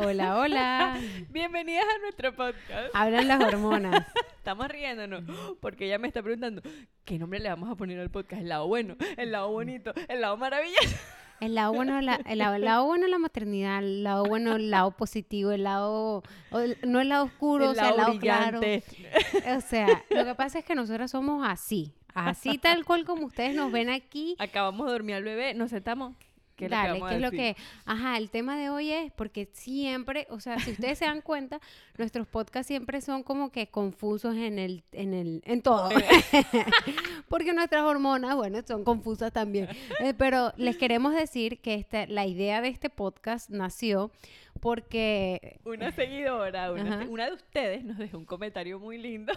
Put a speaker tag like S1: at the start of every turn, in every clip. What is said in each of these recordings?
S1: Hola, hola.
S2: Bienvenidas a nuestro podcast.
S1: Hablan las hormonas.
S2: Estamos riéndonos porque ella me está preguntando qué nombre le vamos a poner al podcast. El lado bueno, el lado bonito, el lado maravilloso.
S1: El lado bueno, la, el, lado, el lado bueno la maternidad, el lado bueno, el lado positivo, el lado, el- no el lado oscuro,
S2: El
S1: o sea, el
S2: lado
S1: lado claro.
S2: brillante.
S1: O sea, lo que pasa es que nosotras somos así, así tal cual como ustedes nos ven aquí.
S2: Acabamos de dormir al bebé, nos sentamos. ¿Qué es lo que
S1: Dale,
S2: vamos a
S1: ¿qué es lo que? Ajá, el tema de hoy es porque siempre, o sea, si ustedes se dan cuenta, nuestros podcasts siempre son como que confusos en el, en el, en todo. porque nuestras hormonas, bueno, son confusas también. Eh, pero les queremos decir que esta, la idea de este podcast nació porque
S2: Una seguidora, una, de ustedes nos dejó un comentario muy lindo.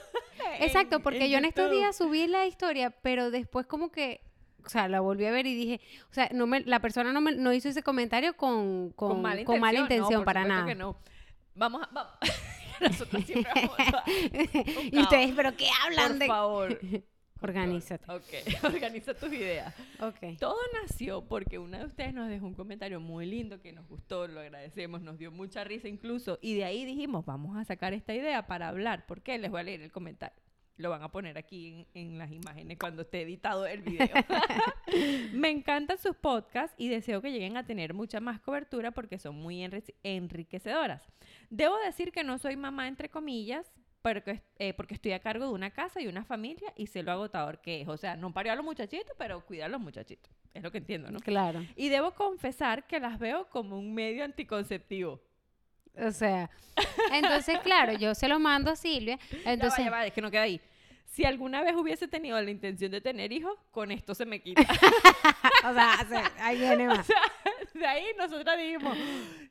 S1: Exacto,
S2: en-
S1: porque yo en estos días subí la historia, pero después como que, o sea, la volví a ver y dije, o sea, no me, la persona no, me, no hizo ese comentario con, con,
S2: con mala
S1: con
S2: intención,
S1: mala
S2: no,
S1: intención
S2: por
S1: para nada.
S2: que no. Vamos a... Vamos. Nosotros siempre vamos a-
S1: y ustedes, ¿pero qué hablan
S2: Por
S1: de...?
S2: favor.
S1: Organízate.
S2: Ok, organiza tus ideas.
S1: Ok.
S2: Todo nació porque una de ustedes nos dejó un comentario muy lindo que nos gustó, lo agradecemos, nos dio mucha risa incluso. Y de ahí dijimos, vamos a sacar esta idea para hablar. ¿Por qué? Les voy a leer el comentario. Lo van a poner aquí en, en las imágenes cuando esté editado el video. Me encantan sus podcasts y deseo que lleguen a tener mucha más cobertura porque son muy enri- enriquecedoras. Debo decir que no soy mamá, entre comillas, porque, eh, porque estoy a cargo de una casa y una familia y sé lo agotador que es. O sea, no parió a los muchachitos, pero cuidar a los muchachitos. Es lo que entiendo, ¿no?
S1: Claro.
S2: Y debo confesar que las veo como un medio anticonceptivo.
S1: O sea, entonces, claro, yo se lo mando a Silvia.
S2: Entonces, ya va, ya va, es que no queda ahí. Si alguna vez hubiese tenido la intención de tener hijos, con esto se me quita.
S1: o sea, ahí viene
S2: O
S1: más.
S2: sea, de ahí nosotras dijimos,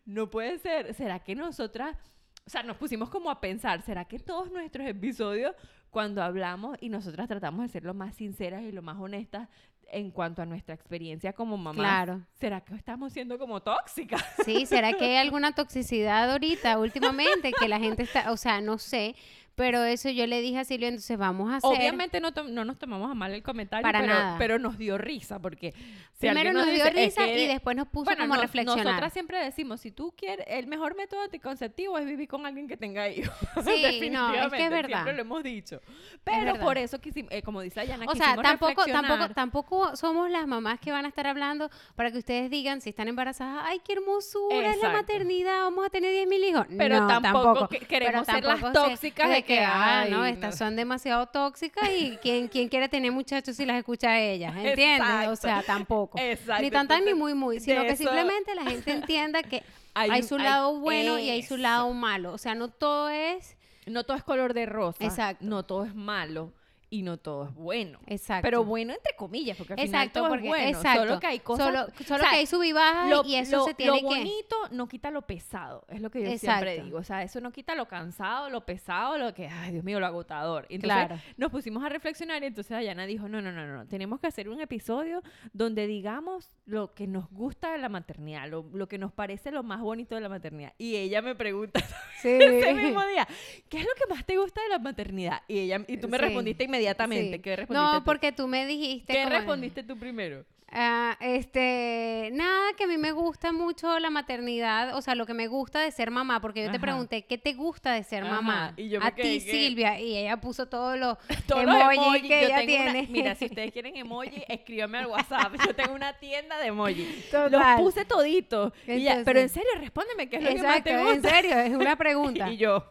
S2: no puede ser, ¿será que nosotras, o sea, nos pusimos como a pensar, ¿será que todos nuestros episodios, cuando hablamos y nosotras tratamos de ser lo más sinceras y lo más honestas en cuanto a nuestra experiencia como mamá,
S1: Claro.
S2: ¿será que estamos siendo como tóxicas?
S1: Sí, ¿será que hay alguna toxicidad ahorita, últimamente, que la gente está, o sea, no sé, pero eso yo le dije a Silvia, entonces vamos a hacer...
S2: Obviamente no, no nos tomamos a mal el comentario,
S1: Para
S2: pero,
S1: nada.
S2: pero nos dio risa porque si
S1: Primero nos dio
S2: "Es
S1: risa
S2: que
S1: y después nos puso
S2: Bueno,
S1: como
S2: nos-
S1: reflexionar.
S2: Nosotras siempre decimos, si tú quieres, el mejor método anticonceptivo es vivir con alguien que tenga hijos.
S1: Sí, no, es que es verdad.
S2: Siempre lo hemos dicho. Pero
S1: verdad.
S2: por eso quisimos, eh, como dice Ayana,
S1: O sea, tampoco, tampoco, tampoco somos las mamás que van a estar hablando para que ustedes digan si están embarazadas, ay, qué hermosura es la maternidad, vamos a tener 10 mil hijos.
S2: Pero
S1: No,
S2: tampoco
S1: Pero
S2: queremos ser las
S1: tampoco
S2: tóxicas de que,
S1: ah,
S2: ay,
S1: no,
S2: no.
S1: estas son demasiado tóxicas y ¿quién, quién quiere tener muchachos si las escucha a ellas, ¿entiendes? O sea, tampoco.
S2: Exacto,
S1: Ni tan tan ni muy muy, sino que
S2: eso-
S1: simplemente la gente entienda que hay, su
S2: hay-
S1: lado bueno y hay su lado malo. O sea, no todo es...
S2: No todo es color de rosa.
S1: Exacto.
S2: No todo es malo y no todo es bueno.
S1: Exacto.
S2: Pero bueno entre comillas, porque al final
S1: Exacto,
S2: todo
S1: porque
S2: es bueno.
S1: exacto.
S2: Solo que hay cosas...
S1: Solo, solo
S2: o sea,
S1: que hay sub y bajas
S2: lo,
S1: y eso
S2: lo-
S1: se tiene
S2: lo
S1: que...
S2: bonito no quita lo pesado, es lo que yo siempre digo. O sea, eso no quita lo cansado, lo pesado, lo que, ay, Dios mío, lo agotador. Y Entonces
S1: Claro.
S2: nos pusimos a reflexionar y entonces Dayana dijo, no, no, no, no, tenemos que hacer un episodio donde digamos lo que nos gusta de la maternidad, lo, lo que nos parece lo más bonito de la maternidad. Y ella me pregunta
S1: Sí.
S2: ese mismo día, ¿qué es lo que más te gusta de la maternidad? Y ella y tú me
S1: Sí.
S2: respondiste inmediatamente.
S1: Sí.
S2: ¿Qué respondiste
S1: No,
S2: tú?
S1: porque tú me dijiste...
S2: ¿Qué
S1: como-
S2: respondiste tú primero?
S1: Ah, este, nada, que a mí me gusta mucho la maternidad, o sea, lo que me gusta de ser mamá, porque yo te pregunté, ¿qué te gusta de ser
S2: Ajá,
S1: mamá?
S2: y yo
S1: a ti, Silvia, y ella puso todos los
S2: Todos los
S1: emojis
S2: emojis,
S1: que
S2: yo
S1: ella
S2: una-
S1: tiene.
S2: mira, si ustedes quieren emoji, escríbanme al WhatsApp. Yo tengo una tienda de emoji.
S1: Total.
S2: Los puse toditos. Pero en serio, respóndeme, ¿qué es lo que más
S1: Exacto,
S2: te
S1: en
S2: gusta?
S1: serio, es una pregunta.
S2: Y yo,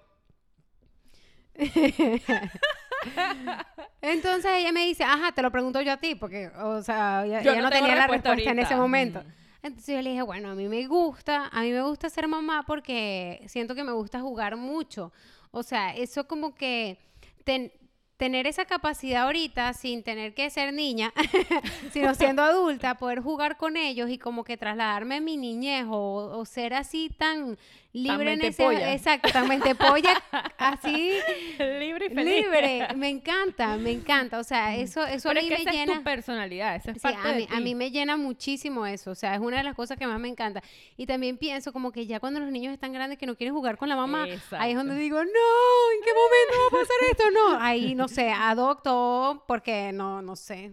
S1: Entonces ella me dice, ajá, te lo pregunto yo a ti, porque, o sea, ella,
S2: Yo
S1: ella
S2: no
S1: tenía la
S2: respuesta
S1: en ese momento.
S2: Mm.
S1: Entonces yo le dije, bueno, a mí me gusta, a mí me gusta ser mamá porque siento que me gusta jugar mucho. O sea, eso como que ten- tener esa capacidad ahorita sin tener que ser niña, sino siendo adulta, poder jugar con ellos y como que trasladarme mi niñez o, o ser así tan libre en ese...
S2: mentepolla.
S1: Exacto, tan mentepolla, así
S2: libre y feliz.
S1: libre. Me encanta, me encanta. O sea, eso, eso
S2: Pero
S1: a
S2: es
S1: mí
S2: que
S1: me
S2: esa es
S1: llena.
S2: tu personalidad, esa es
S1: Sí,
S2: parte
S1: a
S2: de
S1: mí, a
S2: ti.
S1: mí me llena muchísimo eso, o sea, es una de las cosas que más me encanta. Y también pienso como que ya cuando los niños están grandes que no quieren jugar con la mamá, ahí es
S2: Exacto.
S1: donde digo, no, ¿en qué momento va a pasar esto? No, ahí no sé, adopto, porque no, no sé.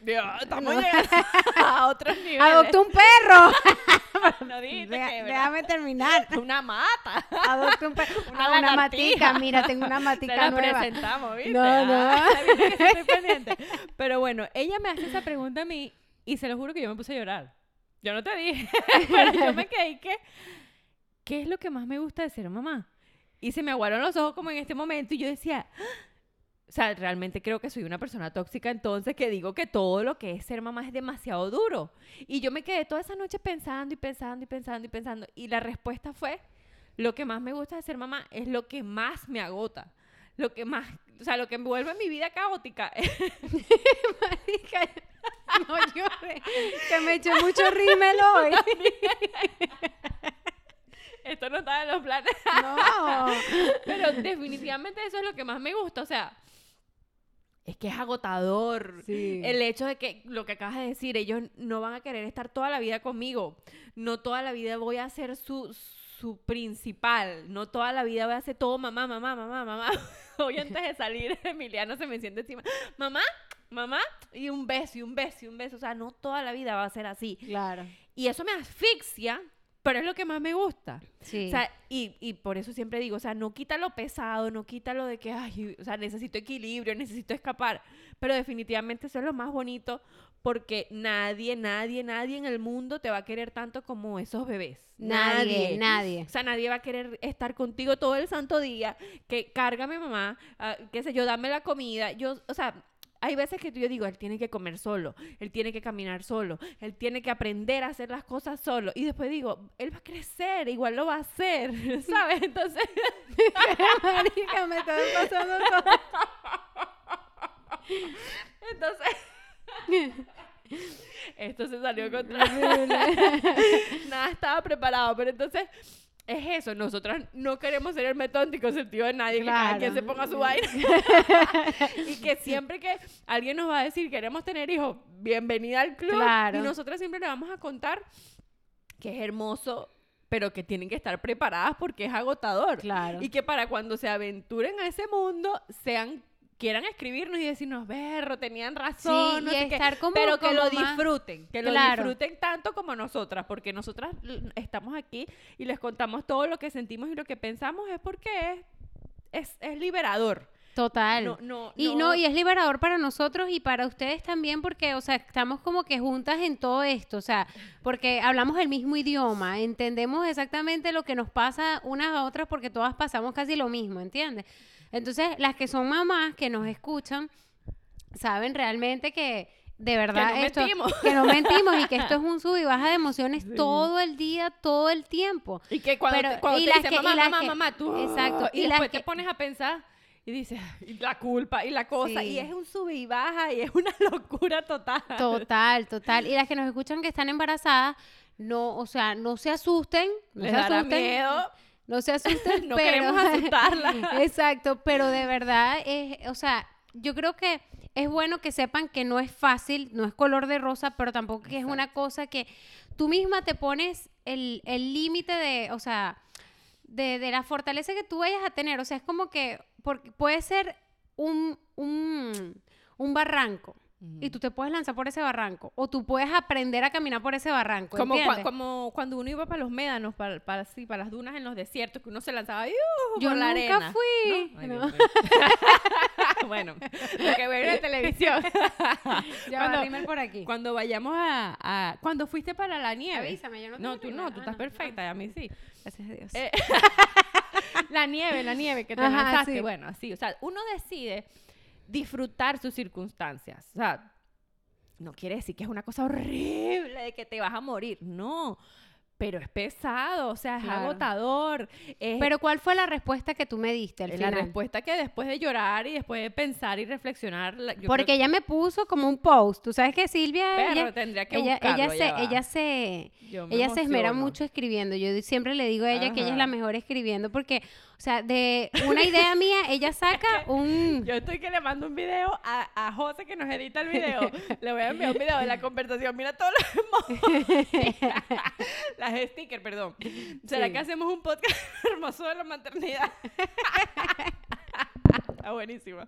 S2: Dios, estamos llegando a otros niveles.
S1: Adopto un perro,
S2: no
S1: déjame terminar.
S2: Una mata.
S1: Adopte un perro.
S2: Una
S1: Ah, una matica. Mira, tengo una
S2: Te
S1: matica
S2: la
S1: nueva.
S2: presentamos, ¿viste?
S1: No, no.
S2: Ah, que sí estoy pendiente. Pero bueno, ella me hace esa pregunta a mí y se lo juro que yo me puse a llorar. Yo no te dije, pero yo me quedé y que, ¿qué es lo que más me gusta de ser mamá? Y se me aguaron los ojos como en este momento y yo decía, "Ah". O sea, realmente creo que soy una persona tóxica entonces que digo que todo lo que es ser mamá es demasiado duro. Y yo me quedé toda esa noche pensando y pensando y pensando y pensando y la respuesta fue, lo que más me gusta de ser mamá es lo que más me agota. Lo que más, o sea, lo que me vuelve mi vida caótica.
S1: Marica, no llores. Que me eché mucho rímel hoy.
S2: Esto no estaba en los planes.
S1: No.
S2: Pero definitivamente eso es lo que más me gusta. O sea, es que es agotador.
S1: Sí.
S2: El hecho de que lo que acabas de decir, ellos no van a querer estar toda la vida conmigo. No toda la vida voy a ser su, su principal. No toda la vida voy a hacer todo mamá, mamá, mamá, mamá. Hoy antes de salir, Emiliano se me siente encima. Mamá, mamá, y un beso, y un beso, y un beso. O sea, no toda la vida va a ser así.
S1: Claro.
S2: Y eso me asfixia, pero es lo que más me gusta.
S1: Sí.
S2: O sea, y, y por eso siempre digo, o sea, no quita lo pesado, no quita lo de que, ay, o sea, necesito equilibrio, necesito escapar. Pero definitivamente eso es lo más bonito porque nadie, nadie, nadie en el mundo te va a querer tanto como esos bebés.
S1: nadie, nadie.
S2: O sea, nadie va a querer estar contigo todo el santo día, que cárgame mamá, ah, qué sé yo, dame la comida. Yo, o sea, hay veces que yo digo, él tiene que comer solo, él tiene que caminar solo, él tiene que aprender a hacer las cosas solo. Y después digo, él va a crecer, igual lo va a hacer, ¿sabes? Entonces,
S1: Marica, me está pasando todo.
S2: entonces... Esto se salió contra... Nada estaba preparado, pero entonces es eso, nosotras no queremos ser el método anticonceptivo de nadie, que cada
S1: Claro.
S2: quien se ponga su vaina. y que siempre que alguien nos va a decir queremos tener hijos, bienvenida al club.
S1: Claro.
S2: Y nosotras siempre le vamos a contar que es hermoso, pero que tienen que estar preparadas porque es agotador.
S1: Claro.
S2: Y que para cuando se aventuren a ese mundo, sean quieran escribirnos y decirnos, berro, tenían razón,
S1: Sí,
S2: no
S1: y
S2: sé qué",
S1: estar como-
S2: pero que lo
S1: más-
S2: disfruten, que lo
S1: Claro.
S2: disfruten tanto como nosotras, porque nosotras estamos aquí y les contamos todo lo que sentimos y lo que pensamos es porque es, es, es liberador.
S1: Total.
S2: No, no,
S1: Y no, y es liberador para nosotros y para ustedes también porque, o sea, estamos como que juntas en todo esto, o sea, porque hablamos el mismo idioma, entendemos exactamente lo que nos pasa unas a otras porque todas pasamos casi lo mismo, ¿entiendes? Entonces, las que son mamás que nos escuchan saben realmente que de verdad
S2: no
S1: esto
S2: mentimos.
S1: que no mentimos y que esto es un sub y baja de emociones
S2: Sí.
S1: todo el día, todo el tiempo.
S2: Y que cuando,
S1: Pero-
S2: te, cuando
S1: y
S2: te dicen,
S1: que-
S2: mamá, mamá,
S1: que-
S2: mamá, tú...
S1: Exacto,
S2: Y,
S1: y las
S2: después
S1: que-
S2: te pones a pensar y dices, "Ay, y la culpa y la cosa.
S1: Sí.
S2: Y es un sube y baja y es una locura total.
S1: Total, total. Y las que nos escuchan que están embarazadas, no, o sea, no se asusten, no
S2: Les
S1: se asusten,
S2: miedo.
S1: No se asusten,
S2: No
S1: pero
S2: queremos asustarlas.
S1: Exacto, pero de verdad es, o sea, yo creo que es bueno que sepan que no es fácil, no es color de rosa, pero tampoco que es una cosa que tú misma te pones el el límite de, o sea, de, de la fortaleza que tú vayas a tener, o sea, es como que porque puede ser un un un barranco y tú te puedes lanzar por ese barranco o tú puedes aprender a caminar por ese barranco,
S2: Como, cua-
S1: ¿entiendes?
S2: como cuando uno iba para los médanos, para, para, sí, para las dunas en los desiertos, que uno se lanzaba.
S1: Yo
S2: por la
S1: nunca
S2: arena.
S1: fui,
S2: ¿No? Ay,
S1: no.
S2: Bueno, lo que veo en televisión.
S1: Ya
S2: cuando-
S1: va, por aquí.
S2: Cuando vayamos a, a- Cuando fuiste para la nieve.
S1: Avísame, yo no
S2: No, tú no, tú
S1: Ah,
S2: estás
S1: no,
S2: perfecta, y a mí sí.
S1: Gracias a Dios.
S2: Eh, la nieve, la nieve que te
S1: Ajá,
S2: lanzaste.
S1: sí.
S2: Bueno, así, o sea, uno decide disfrutar sus circunstancias. O sea, no quiere decir que es una cosa horrible de que te vas a morir. No. Pero es pesado, o sea, es
S1: Claro.
S2: agotador. es-
S1: Pero ¿cuál fue la respuesta que tú me diste al
S2: la
S1: final?
S2: respuesta que después de llorar y después de pensar y reflexionar, la- yo
S1: Porque ella me puso como un post. Tú sabes que Silvia,
S2: Perro,
S1: ella,
S2: tendría que
S1: ella, ella
S2: buscarlo,
S1: se, ella se,
S2: Yo me
S1: ella se esmera mucho escribiendo. Yo siempre le digo a ella que ella es la mejor escribiendo porque, o sea, de una idea mía, ella saca un...
S2: Yo estoy que le mando un video a, a José que nos edita el video. le voy a enviar un video de la conversación. Mira todos los emojis. Las stickers, perdón. ¿Será
S1: Sí.
S2: que hacemos un podcast hermoso de la maternidad? Está buenísima.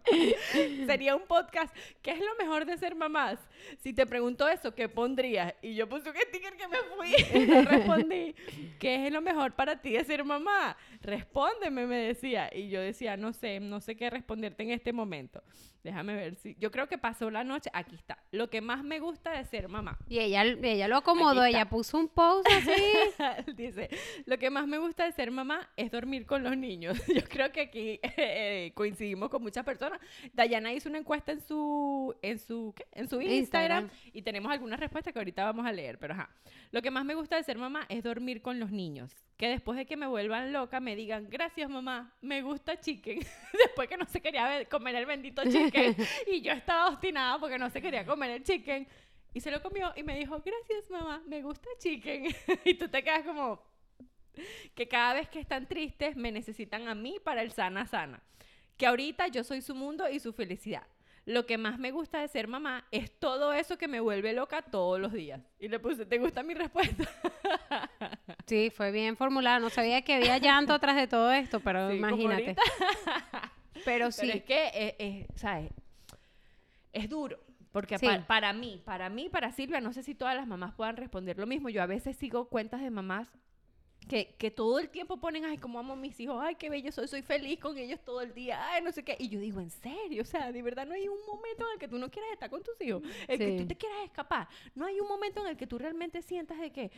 S2: Sería un podcast. ¿Qué es lo mejor de ser mamás? Si te pregunto eso, ¿qué pondrías? Y yo puse un sticker que me fui y no respondí. ¿Qué es lo mejor para ti de ser mamá? Respóndeme, me decía. Y yo decía, no sé, no sé qué responderte en este momento. Déjame ver si. Yo creo que pasó la noche. Aquí está. Lo que más me gusta de ser mamá.
S1: Y ella, ella lo acomodó, ella puso un post así.
S2: Dice, lo que más me gusta de ser mamá es dormir con los niños. Yo creo que aquí eh, coincidimos con muchas personas. Dayana hizo una encuesta en su, en su, ¿qué? En su Instagram,
S1: Instagram.
S2: y tenemos algunas respuestas que ahorita vamos a leer, pero ajá. Lo que más me gusta de ser mamá es dormir con los niños. Que después de que me vuelvan loca me digan, gracias mamá, me gusta chicken. después que no se quería comer el bendito chicken y yo estaba obstinada porque no se quería comer el chicken. Y se lo comió y me dijo, gracias mamá, me gusta chicken. y tú te quedas como que cada vez que están tristes me necesitan a mí para el sana sana. Que ahorita yo soy su mundo y su felicidad. Lo que más me gusta de ser mamá es todo eso que me vuelve loca todos los días. Y le puse, ¿te gusta mi respuesta?
S1: Sí, fue bien formulada. No sabía que había llanto atrás de todo esto, pero
S2: Sí,
S1: imagínate. Pero sí.
S2: Pero es que, eh, eh, ¿sabes? Es duro. Porque
S1: Sí.
S2: pa- para mí, para mí, para Silvia, no sé si todas las mamás puedan responder lo mismo. Yo a veces sigo cuentas de mamás que, que todo el tiempo ponen, ay, cómo amo a mis hijos, ay, qué bello soy, soy feliz con ellos todo el día, ay, no sé qué. Y yo digo, en serio, o sea, de verdad no hay un momento en el que tú no quieras estar con tus hijos, el que
S1: Sí.
S2: tú te quieras escapar. No hay un momento en el que tú realmente sientas de que,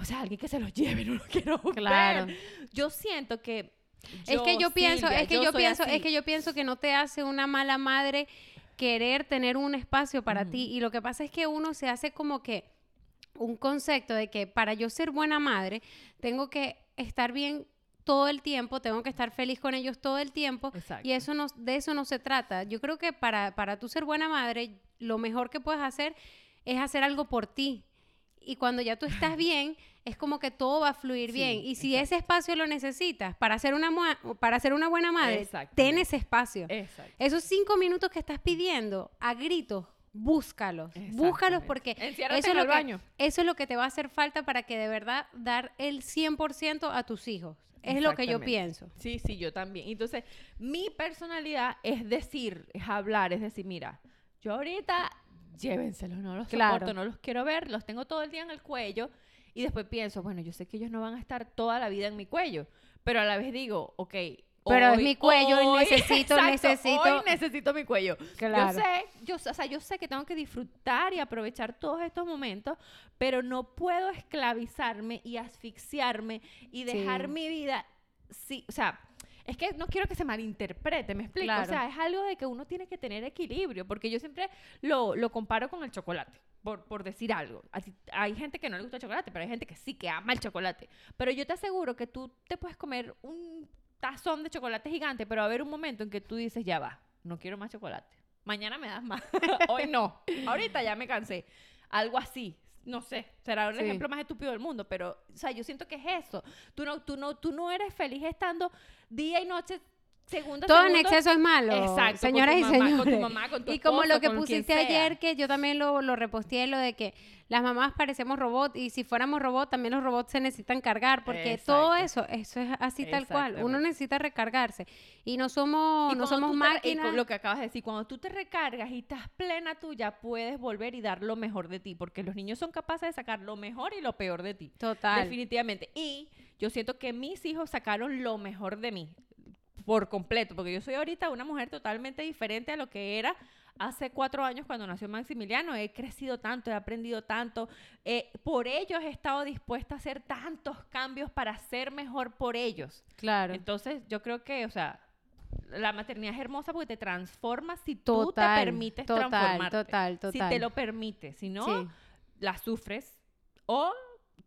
S2: o sea, alguien que se los lleve, no lo quiero ver.
S1: Claro.
S2: Yo siento que...
S1: es que yo pienso,
S2: Silvia,
S1: es que yo, pienso,
S2: así.
S1: es que yo pienso que no te hace una mala madre querer tener un espacio para ti. Y lo que pasa es que uno se hace como que un concepto de que para yo ser buena madre, tengo que estar bien todo el tiempo, tengo que estar feliz con ellos todo el tiempo.
S2: Exacto.
S1: Y eso no, de eso no se trata. Yo creo que para, para tú ser buena madre, lo mejor que puedes hacer es hacer algo por ti. Y cuando ya tú estás bien, es como que todo va a fluir
S2: Sí,
S1: bien. Y si ese espacio lo necesitas para ser una, para ser una buena madre, ten ese espacio. Esos cinco minutos que estás pidiendo a gritos, búscalos. Búscalos porque
S2: Enciérrate
S1: eso es, lo que,
S2: baño.
S1: eso es lo que te va a hacer falta para que de verdad dar el 100% a tus hijos. Es lo que yo pienso.
S2: Sí, sí, yo también. Entonces, mi personalidad es decir, es hablar, es decir, mira, yo ahorita llévenselos, no los
S1: Claro.
S2: soporto, no los quiero ver, los tengo todo el día en el cuello y después pienso, bueno, yo sé que ellos no van a estar toda la vida en mi cuello, pero a la vez digo, ok.
S1: Pero es mi cuello y
S2: hoy-
S1: necesito- necesito-
S2: Hoy necesito mi cuello.
S1: Claro.
S2: Yo sé, yo, o sea, yo sé que tengo que disfrutar y aprovechar todos estos momentos, pero no puedo esclavizarme y asfixiarme y dejar
S1: Sí.
S2: mi vida, sí, o sea, es que no quiero que se malinterprete, me explico,
S1: Claro.
S2: o sea, es algo de que uno tiene que tener equilibrio, porque yo siempre lo, lo comparo con el chocolate. Por, por decir algo. Hay gente que no le gusta el chocolate, pero hay gente que sí, que ama el chocolate. Pero yo te aseguro que tú te puedes comer un tazón de chocolate gigante, pero va a haber un momento en que tú dices, ya va, no quiero más chocolate. Mañana me das más. Hoy no. Ahorita ya me cansé. Algo así. No sé, será el
S1: Sí.
S2: ejemplo más estúpido del mundo, pero, o sea, yo siento que es eso. Tú no, tú no, tú no eres feliz estando día y noche, segundo
S1: Todo en exceso es malo.
S2: Exacto,
S1: señoras y
S2: mamá, con tu
S1: señores.
S2: mamá, con tu
S1: y como lo que pusiste ayer, que yo también lo, lo reposteé, lo de que las mamás parecemos robots y si fuéramos robots, también los robots se necesitan cargar, porque todo eso, eso es así tal cual. Uno necesita recargarse. Y no somos,
S2: Y
S1: no somos
S2: tú y
S1: máquinas.
S2: lo que acabas de decir, cuando tú te recargas y estás plena tuya, puedes volver y dar lo mejor de ti, porque los niños son capaces de sacar lo mejor y lo peor de ti.
S1: Total.
S2: Definitivamente. Y yo siento que mis hijos sacaron lo mejor de mí por completo, porque yo soy ahorita una mujer totalmente diferente a lo que era hace cuatro años cuando nació Maximiliano. He crecido tanto, he aprendido tanto. eh, por ellos he estado dispuesta a hacer tantos cambios para ser mejor por ellos.
S1: Claro.
S2: Entonces, yo creo que, o sea, la maternidad es hermosa porque te transforma si tú
S1: Total,
S2: te permites
S1: total,
S2: transformarte.
S1: total,
S2: Si
S1: total.
S2: te lo permites, si no,
S1: Sí.
S2: la sufres o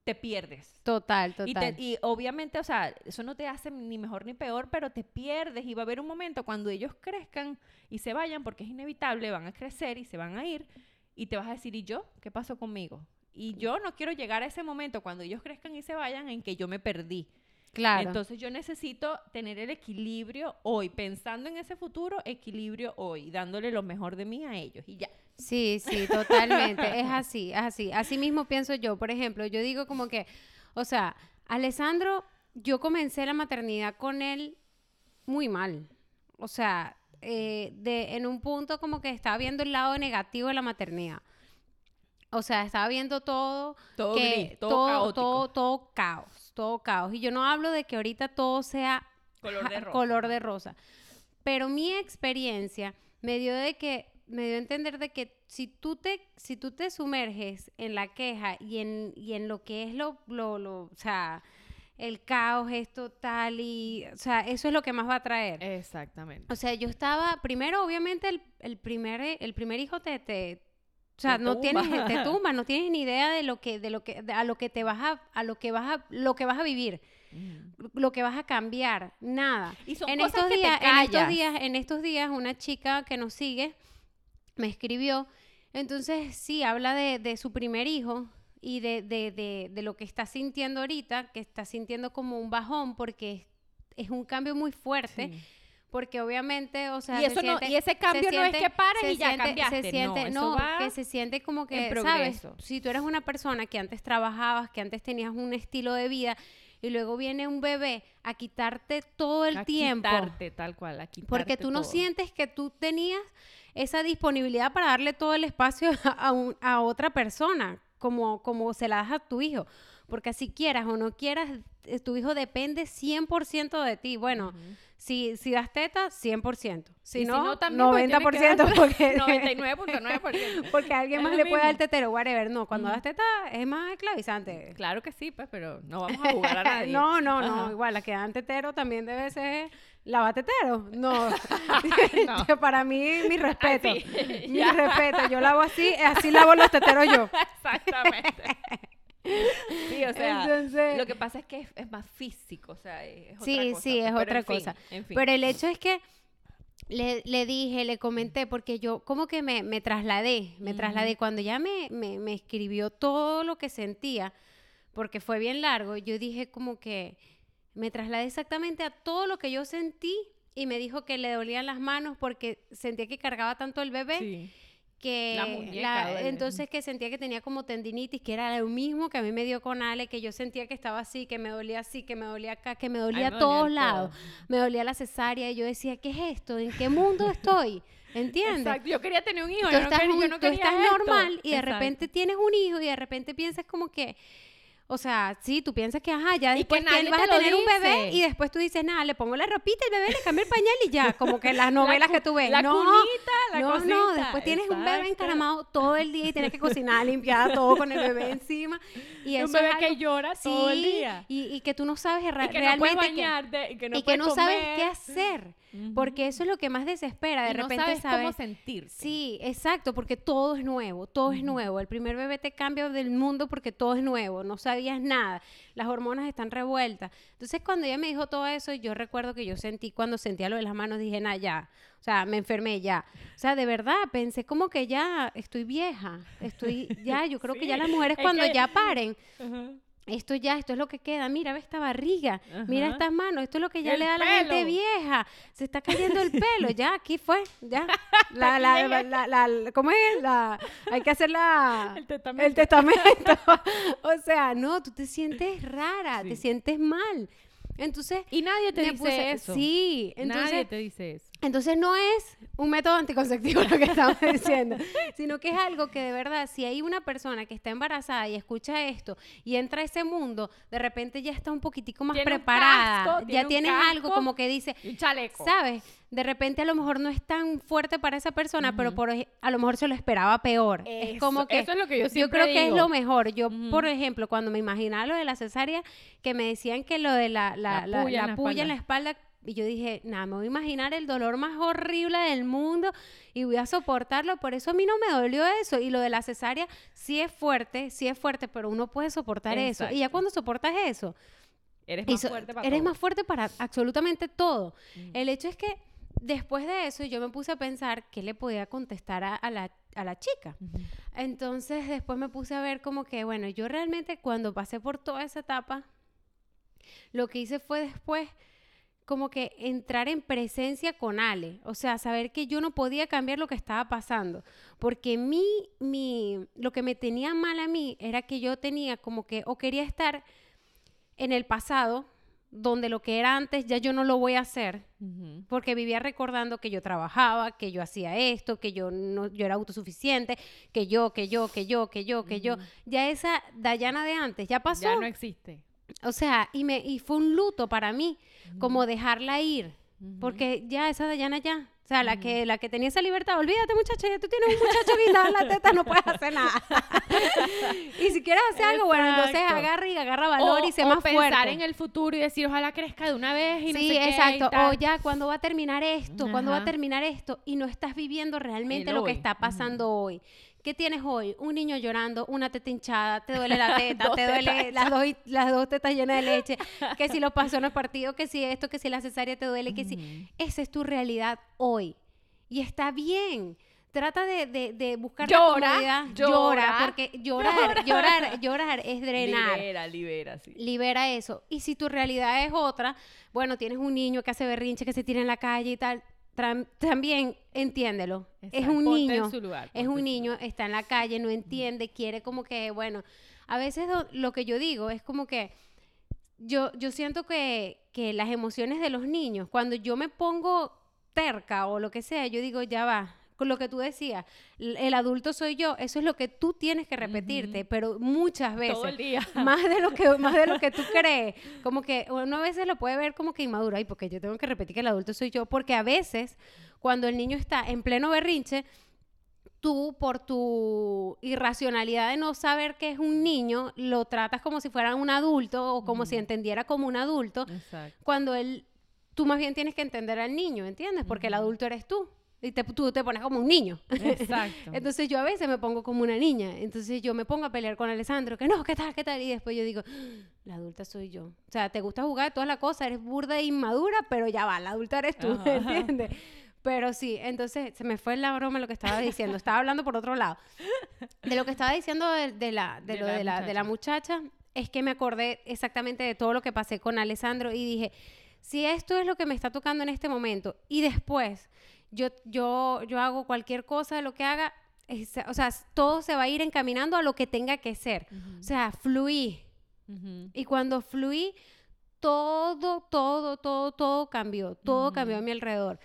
S2: te pierdes.
S1: Total,
S2: Y,
S1: total.
S2: te- y obviamente, o sea, eso no te hace ni mejor ni peor, pero te pierdes y va a haber un momento cuando ellos crezcan y se vayan, porque es inevitable, van a crecer y se van a ir, y te vas a decir, ¿y yo? ¿Qué pasó conmigo? Y yo no quiero llegar a ese momento cuando ellos crezcan y se vayan en que yo me perdí.
S1: Claro.
S2: Entonces yo necesito tener el equilibrio hoy, pensando en ese futuro, equilibrio hoy, dándole lo mejor de mí a ellos y ya.
S1: Sí, sí, totalmente. es así, es así. Así mismo pienso yo. Por ejemplo, yo digo como que, o sea, Alessandro, yo comencé la maternidad con él muy mal. O sea, eh, de, en un punto como que estaba viendo el lado negativo de la maternidad. O sea, estaba viendo todo,
S2: Todo
S1: que
S2: gris, todo caótico.
S1: todo, todo caos, todo caos. Y yo no hablo de que ahorita todo sea
S2: Color de
S1: ja-
S2: rosa.
S1: color de rosa. Pero mi experiencia me dio de que me dio a entender de que si tú te si tú te sumerges en la queja y en y en lo que es lo lo, lo o sea, el caos esto tal y o sea, eso es lo que más va a traer.
S2: Exactamente.
S1: O sea, yo estaba, primero, obviamente, el, el primer, el primer hijo te, te o sea, no tienes, te tumba, no tienes ni idea de lo que, de lo que, de- a lo que te vas a, a lo que vas a, lo que vas a vivir,
S2: Ujú.
S1: lo que vas a cambiar, nada.
S2: Y son
S1: En
S2: cosas
S1: estos
S2: que te
S1: días, en estos días, en estos días, una chica que nos sigue me escribió. Entonces, sí, habla de, de su primer hijo y de, de, de, de lo que está sintiendo ahorita, que está sintiendo como un bajón porque es, es un cambio muy fuerte.
S2: Sí.
S1: Porque obviamente, o sea,
S2: y,
S1: se
S2: eso no,
S1: siente-
S2: y ese
S1: se
S2: cambio no es que pares y ya
S1: siente-
S2: cambiaste.
S1: Se siente,
S2: no,
S1: que se siente como que, ¿sabes? Si tú eres una persona que antes trabajabas, que antes tenías un estilo de vida y luego viene un bebé a quitarte todo el
S2: a
S1: tiempo.
S2: quitarte, tal cual, a
S1: Porque
S2: quitarte
S1: tú no sientes que tú tenías esa disponibilidad para darle todo el espacio a, un- a otra persona, como, como se la das a tu hijo. Porque si quieras o no quieras, eh, tu hijo depende 100% de ti. Bueno. Si, si das teta, 100%. Si
S2: Y
S1: no,
S2: también, porque tiene que
S1: 90%
S2: dar-
S1: porque,
S2: 99.9%.
S1: porque alguien más le puede dar tetero, whatever. No, cuando das teta es más esclavizante.
S2: Claro que sí, pues, pero no vamos a jugar a nadie.
S1: no, no, no. Igual, la que dan tetero también debe ser lavatetero. No.
S2: No.
S1: Para mí, mi respeto.
S2: Así,
S1: Mi
S2: ya.
S1: respeto. Yo lavo así, así lavo los teteros yo.
S2: Exactamente. Sí, o sea,
S1: Entonces-
S2: lo que pasa es que es, es más físico, o sea, es,
S1: Sí,
S2: otra cosa.
S1: sí, es
S2: pero
S1: otra
S2: en fin,
S1: cosa.
S2: en fin.
S1: Pero el hecho es que le, le dije, le comenté, porque yo como que me, me trasladé, me trasladé. Cuando ya me, me, me escribió todo lo que sentía, porque fue bien largo, yo dije como que me trasladé exactamente a todo lo que yo sentí y me dijo que le dolían las manos porque sentía que cargaba tanto el bebé
S2: Sí.
S1: Que
S2: La muñeca
S1: la- entonces que sentía que tenía como tendinitis, que era lo mismo que a mí me dio con Ale, que yo sentía que estaba así, que me dolía así, que me dolía acá, que me dolía a todos
S2: dolía
S1: lados, me dolía la cesárea y yo decía, ¿qué es esto? ¿En qué mundo estoy? ¿Entiendes?
S2: Exacto, yo quería tener un hijo,
S1: Tú
S2: yo no
S1: estás,
S2: quería, yo no
S1: tú
S2: quería
S1: estás
S2: esto.
S1: normal y de
S2: Exacto.
S1: repente tienes un hijo y de repente piensas como que, o sea, sí, tú piensas que, ajá, ya
S2: que
S1: después
S2: nadie
S1: tienes- vas a tener un bebé y después tú dices, nada, le pongo la ropita, el bebé le cambio el pañal y ya, como que las novelas que tú ves.
S2: la
S1: no,
S2: cunita, la
S1: no, no,
S2: cosita,
S1: después tienes un bebé encaramado todo el día y tienes que cocinar, limpiar todo con el bebé encima. Y
S2: un
S1: eso
S2: bebé
S1: es
S2: que llora todo el
S1: Sí,
S2: día.
S1: Y, y que tú no sabes
S2: y que no
S1: realmente que-
S2: bañarte, y que no,
S1: y que no sabes qué hacer, Porque eso es lo que más desespera. De
S2: Y no
S1: repente
S2: sabes cómo sentirte.
S1: Sí, exacto, porque todo es nuevo, todo es nuevo. El primer bebé te cambia del mundo porque todo es nuevo, no sabías nada, las hormonas están revueltas. Entonces, cuando ella me dijo todo eso, yo recuerdo que yo sentí, cuando sentía lo de las manos, dije, nada, ya, o sea, me enfermé ya. O sea, de verdad, pensé como que ya estoy vieja, estoy, ya, yo creo que ya las mujeres
S2: es
S1: cuando
S2: que-
S1: ya paren,
S2: Ajá.
S1: Esto ya, esto es lo que queda. Mira, ve esta barriga, mira estas manos, esto es lo que ya
S2: El
S1: le da a la gente vieja. Se está cayendo el pelo, ya, aquí fue, ya. La, la, la, la- la- ¿cómo es? La, hay que hacer la,
S2: El testamento.
S1: el testamento. o sea, no, tú te sientes rara, te sientes mal. Entonces,
S2: Y nadie te dice
S1: puse-
S2: eso.
S1: Sí, entonces,
S2: nadie te dice eso.
S1: Entonces no es un método anticonceptivo lo que estamos diciendo, sino que es algo que de verdad, si hay una persona que está embarazada y escucha esto y entra a ese mundo, de repente ya está un poquitico más
S2: Tiene
S1: preparada,
S2: casco,
S1: ya
S2: tiene
S1: tienes algo como que dice,
S2: Y chaleco.
S1: ¿sabes? De repente a lo mejor no es tan fuerte para esa persona, pero por, a lo mejor se lo esperaba peor. es
S2: Eso-
S1: como que
S2: eso es lo que yo
S1: yo
S2: siempre
S1: creo que es lo mejor. Yo, por ejemplo, cuando me imaginaba lo de la cesárea, que me decían que lo de la, la,
S2: La
S1: la-
S2: puya en
S1: la
S2: la
S1: puya en la espalda, y yo dije, nada, me voy a imaginar el dolor más horrible del mundo y voy a soportarlo. Por eso a mí no me dolió eso. Y lo de la cesárea sí es fuerte, sí es fuerte, pero uno puede soportar eso. Y ya cuando soportas eso,
S2: Eres más fuerte para
S1: eres
S2: todo.
S1: más fuerte para absolutamente todo.
S2: Mm.
S1: El hecho es que después de eso yo me puse a pensar qué le podía contestar a, a la, a la chica. Entonces después me puse a ver como que, bueno, yo realmente cuando pasé por toda esa etapa, lo que hice fue después como que entrar en presencia con Ale, o sea, saber que yo no podía cambiar lo que estaba pasando, porque mi, mi, lo que me tenía mal a mí era que yo tenía como que, o quería estar en el pasado, donde lo que era antes ya yo no lo voy a hacer, porque vivía recordando que yo trabajaba, que yo hacía esto, que yo no yo era autosuficiente, que yo, que yo, que yo, que yo, que yo. Ya esa Dayana de antes ya pasó.
S2: Ya no existe.
S1: O sea, y me y fue un luto para mí como dejarla ir, porque ya esa Dayana ya o sea, la que, la que tenía esa libertad, olvídate muchacha, ya tú tienes un muchacho guindado en la teta, no puedes hacer nada. y si quieres hacer algo, bueno, entonces
S2: Exacto.
S1: agarra y agarra valor
S2: o,
S1: y sé
S2: o
S1: más
S2: pensar
S1: fuerte.
S2: en el futuro y decir, ojalá crezca de una vez y no sé qué y
S1: exacto. O
S2: tal.
S1: ya, ¿cuándo va a terminar esto? ¿Cuándo va a terminar esto? Y no estás viviendo realmente lo que está pasando hoy. ¿Qué tienes hoy? Un niño llorando, una teta hinchada, te duele la teta, te duele las dos, las dos tetas llenas de leche, que si los pasó en el partido, que si esto, que si la cesárea te duele, que si... Esa es tu realidad hoy. Y está bien. Trata de, de, de buscar
S2: Llora,
S1: la comodidad.
S2: llora,
S1: Llora, porque llorar, llorar, llorar es drenar
S2: Libera, libera, sí.
S1: libera eso. Y si tu realidad es otra, bueno, tienes un niño que hace berrinche, que se tira en la calle y tal, también entiéndelo. Es un
S2: ponte en
S1: niño,
S2: su lugar,
S1: es un niño, está en la calle, no entiende, quiere como que, bueno, a veces do- lo que yo digo es como que yo, yo siento que, que las emociones de los niños, cuando yo me pongo terca o lo que sea, yo digo, ya va, con lo que tú decías, el adulto soy yo, eso es lo que tú tienes que repetirte, pero muchas veces
S2: Todo el día.
S1: más de lo que más de lo que tú crees como que uno a veces lo puede ver como que inmaduro ay porque yo tengo que repetir que el adulto soy yo porque a veces cuando el niño está en pleno berrinche tú por tu irracionalidad de no saber que es un niño lo tratas como si fuera un adulto o como si entendiera como un adulto
S2: Exacto.
S1: cuando él tú más bien tienes que entender al niño ¿entiendes? porque el adulto eres tú y te- tú te pones como un niño
S2: Exacto.
S1: entonces yo a veces me pongo como una niña. Entonces yo me pongo a pelear con Alessandro, que no, ¿qué tal? ¿Qué tal? Y después yo digo, la adulta soy yo. O sea, te gusta jugar toda la cosa, eres burda e inmadura, pero ya va, la adulta eres tú,
S2: Ajá.
S1: ¿entiendes? Pero sí, entonces se me fue la broma lo que estaba diciendo. Estaba hablando por otro lado. De lo que estaba diciendo de, de la, de,
S2: De
S1: lo
S2: la
S1: de, la, de la muchacha, es que me acordé exactamente de todo lo que pasé con Alessandro y dije, si esto es lo que me está tocando en este momento y después yo, yo, yo hago cualquier cosa, lo que haga, es- o sea, todo se va a ir encaminando a lo que tenga que ser. O sea, fluí. Y cuando fluí, todo, todo, todo, todo cambió. Todo cambió a mi alrededor.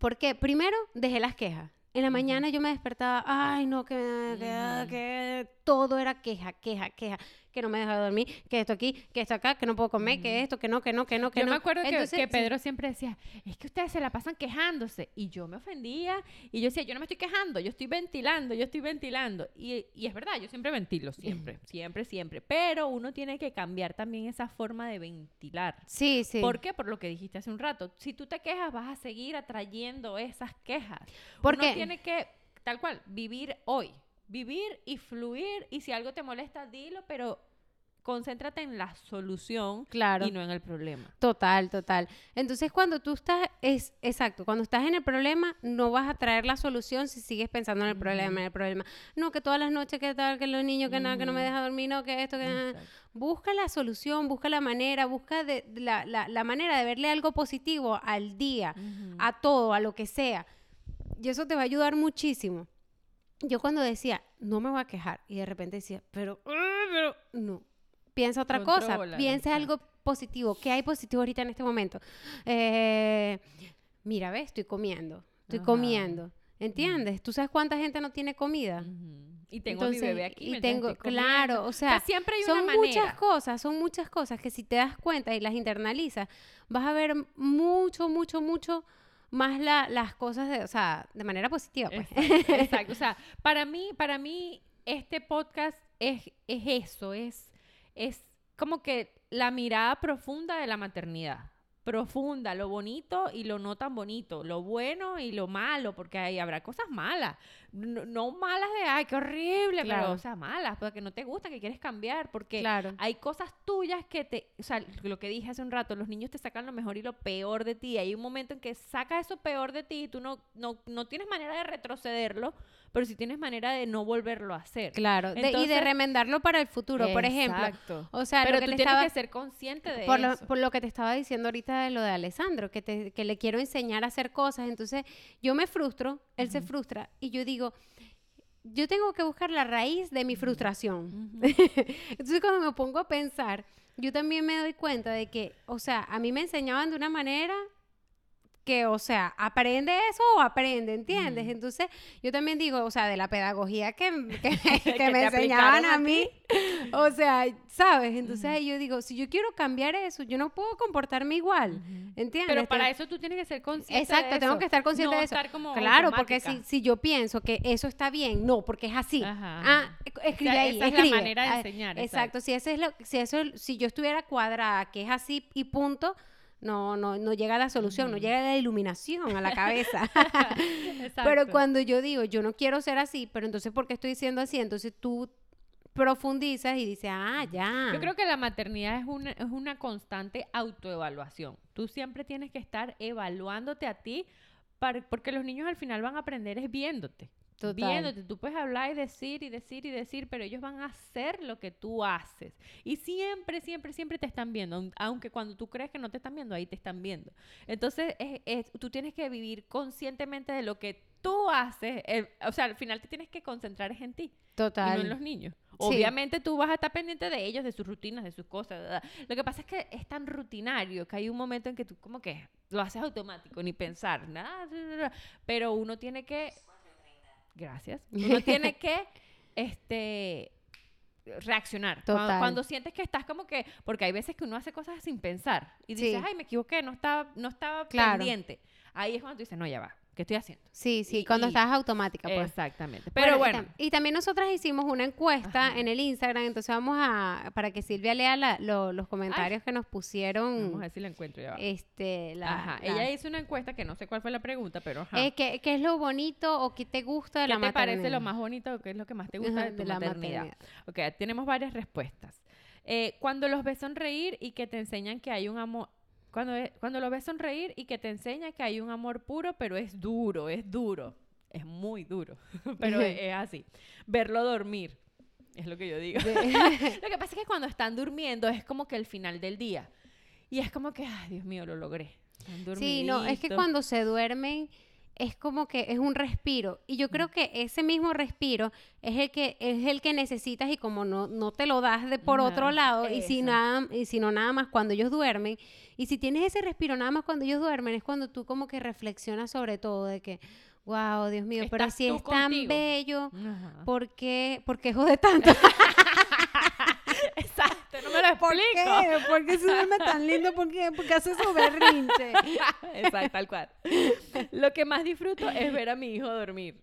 S1: Porque primero dejé las quejas. En la mañana yo me despertaba, ay, no, que, que, que todo era queja, queja, queja, que no me deja dormir, que esto aquí, que esto acá, que no puedo comer, que esto, que no, que no, que no, que
S2: Yo
S1: no.
S2: me acuerdo que-
S1: Entonces,
S2: que,
S1: sí.
S2: Pedro siempre decía, es que ustedes se la pasan quejándose. Y yo me ofendía. Y yo decía, yo no me estoy quejando, yo estoy ventilando, yo estoy ventilando. Y, y es verdad, yo siempre ventilo, siempre, siempre, siempre. Pero uno tiene que cambiar también esa forma de ventilar.
S1: Sí, sí.
S2: ¿Por qué? Por lo que dijiste hace un rato. Si tú te quejas, vas a seguir atrayendo esas quejas.
S1: Porque-
S2: Uno tiene que, tal cual, vivir hoy. Vivir y fluir. Y si algo te molesta, dilo, pero concéntrate en la solución
S1: Claro.
S2: y no en el problema.
S1: Total, total. Entonces, cuando tú estás, es exacto, cuando estás en el problema, no vas a traer la solución si sigues pensando en el problema, en el problema. No, que todas las noches, que tal, que los niños, que nada, que no me deja dormir, no, que esto, que nada. Busca la solución, busca la manera, busca de- la, la- la manera de verle algo positivo al día, a todo, a lo que sea. Y eso te va a ayudar muchísimo. Yo cuando decía, no me voy a quejar, y de repente decía, pero, ah, pero, no. Piensa otra cosa, piensa algo positivo. ¿Qué hay positivo ahorita en este momento? Eh, mira, ves, estoy comiendo, estoy
S2: Ajá.
S1: comiendo. ¿Entiendes? ¿Tú sabes cuánta gente no tiene comida?
S2: Y tengo a mi
S1: Entonces,
S2: bebé aquí.
S1: y tengo, claro, o sea,
S2: siempre hay
S1: son
S2: una
S1: muchas cosas, son muchas cosas que si te das cuenta y las internalizas, vas a ver mucho, mucho, mucho más la- las cosas de, o sea, de manera positiva, pues.
S2: Exacto, exacto. O sea, para mí, para mí, este podcast es, es eso, es, es como que la mirada profunda de la maternidad. Profunda, lo bonito y lo no tan bonito, lo bueno y lo malo, porque ahí habrá cosas malas. No, no malas de, ay, qué horrible,
S1: Claro.
S2: pero, sea, malas, porque no te gustan, que quieres cambiar, porque
S1: Claro.
S2: hay cosas tuyas que te, o sea, lo que dije hace un rato, los niños te sacan lo mejor y lo peor de ti. Hay un momento en que sacas eso peor de ti y tú no, no, no tienes manera de retrocederlo, pero sí tienes manera de no volverlo a hacer.
S1: Claro, de- y de remendarlo para el futuro, por ejemplo.
S2: Exacto.
S1: O sea,
S2: pero
S1: lo que
S2: tú
S1: te
S2: tienes
S1: estaba,
S2: que ser consciente de
S1: por, lo,
S2: eso.
S1: por lo que te estaba diciendo ahorita de lo de Alessandro, que, te- que le quiero enseñar a hacer cosas, entonces yo me frustro, él se frustra, y yo digo, yo tengo que buscar la raíz de mi frustración. Entonces cuando me pongo a pensar, yo también me doy cuenta de que, o sea, a mí me enseñaban de una manera que, o sea, aprende eso o aprende, ¿entiendes? Entonces, yo también digo, o sea, de la pedagogía que, que, que
S2: Que
S1: me enseñaban a
S2: a
S1: mí, o sea, ¿sabes? Entonces
S2: Ujú.
S1: ahí yo digo, si yo quiero cambiar eso, yo no puedo comportarme igual, ¿entiendes?
S2: Pero para eso tú tienes que ser consciente
S1: Exacto,
S2: de
S1: tengo que estar consciente
S2: no
S1: de eso.
S2: estar como
S1: Claro, porque si, si yo pienso que eso está bien, no, porque es así.
S2: Ajá,
S1: Ah, escribe ahí,
S2: esa es la manera de
S1: Ah,
S2: enseñar,
S1: Exacto, si ese es lo, si eso, si yo estuviera cuadrada, que es así y punto, no, no, no llega la solución, no llega la iluminación a la cabeza. Pero cuando yo digo, yo no quiero ser así, pero entonces, ¿por qué estoy siendo así? Entonces tú profundizas y dices, ah, ya.
S2: Yo creo que la maternidad es una, es una constante autoevaluación. Tú siempre tienes que estar evaluándote a ti para- porque los niños al final van a aprender es viéndote.
S1: Total.
S2: Viéndote, tú puedes hablar y decir y decir y decir, pero ellos van a hacer lo que tú haces. Y siempre, siempre, siempre te están viendo, aun- aunque cuando tú crees que no te están viendo, ahí te están viendo. Entonces, es- es- tú tienes que vivir conscientemente de lo que tú haces. eh, o sea, al final te tienes que concentrar en ti y
S1: Total.
S2: no en los niños.
S1: Sí.
S2: Obviamente tú vas a estar pendiente de ellos, de sus rutinas, de sus cosas. Lo que pasa es que es tan rutinario que hay un momento en que tú como que lo haces automático, ni pensar, nada. Pero uno tiene que... Gracias. Uno tiene que, este reaccionar. Cuando,
S1: Total.
S2: cuando sientes que estás como que, porque hay veces que uno hace cosas sin pensar y dices,
S1: Sí.
S2: ay, me equivoqué, no estaba, no estaba
S1: Claro.
S2: pendiente. Ahí es cuando tú dices, no, ya va, ¿qué estoy haciendo?
S1: Sí, sí,
S2: Y-
S1: cuando
S2: y-
S1: estás automática, pues.
S2: Exactamente. Pero bueno,
S1: tam- Y, también nosotras hicimos una encuesta
S2: Ajá.
S1: en el Instagram, entonces vamos a, para que Silvia lea la- lo- los comentarios que nos pusieron,
S2: vamos a ver si la encuentro ya. va.
S1: este, la,
S2: Ajá,
S1: la-
S2: ella hizo una encuesta que no sé cuál fue la pregunta, pero ajá.
S1: eh, ¿qué, qué es lo bonito o qué te gusta de
S2: ¿Qué
S1: la
S2: te parece
S1: maternidad?
S2: lo más bonito o qué es lo que más te gusta
S1: Ajá,
S2: de tu
S1: la
S2: maternidad?
S1: maternidad.
S2: Ok, tenemos varias respuestas. Eh, cuando los ves sonreír y que te enseñan que hay un amor... Cuando, ve- cuando lo ves sonreír y que te enseña que hay un amor puro, pero es duro, es duro. Es muy duro, pero es, es así. Verlo dormir, es lo que yo digo. lo que pasa es que cuando están durmiendo es como que el final del día. Y es como que, ay, Dios mío, lo logré.
S1: Sí, no, es que cuando se duermen es como que es un respiro y yo
S2: Mm.
S1: creo que ese mismo respiro es el que es el que necesitas y como no, no te lo das de por otro
S2: Ajá,
S1: lado y si nada y si no nada más cuando ellos duermen y si tienes ese respiro nada más cuando ellos duermen es cuando tú como que reflexionas sobre todo de que wow Dios mío pero si es tan
S2: contigo.
S1: bello
S2: Ajá.
S1: ¿por qué por qué jode tanto?
S2: Exacto, no me lo explico.
S1: ¿Por qué se duerme tan lindo? ¿Por qué, ¿Por qué hace su berrinche?
S2: Exacto, tal cual. Lo que más disfruto es ver a mi hijo dormir.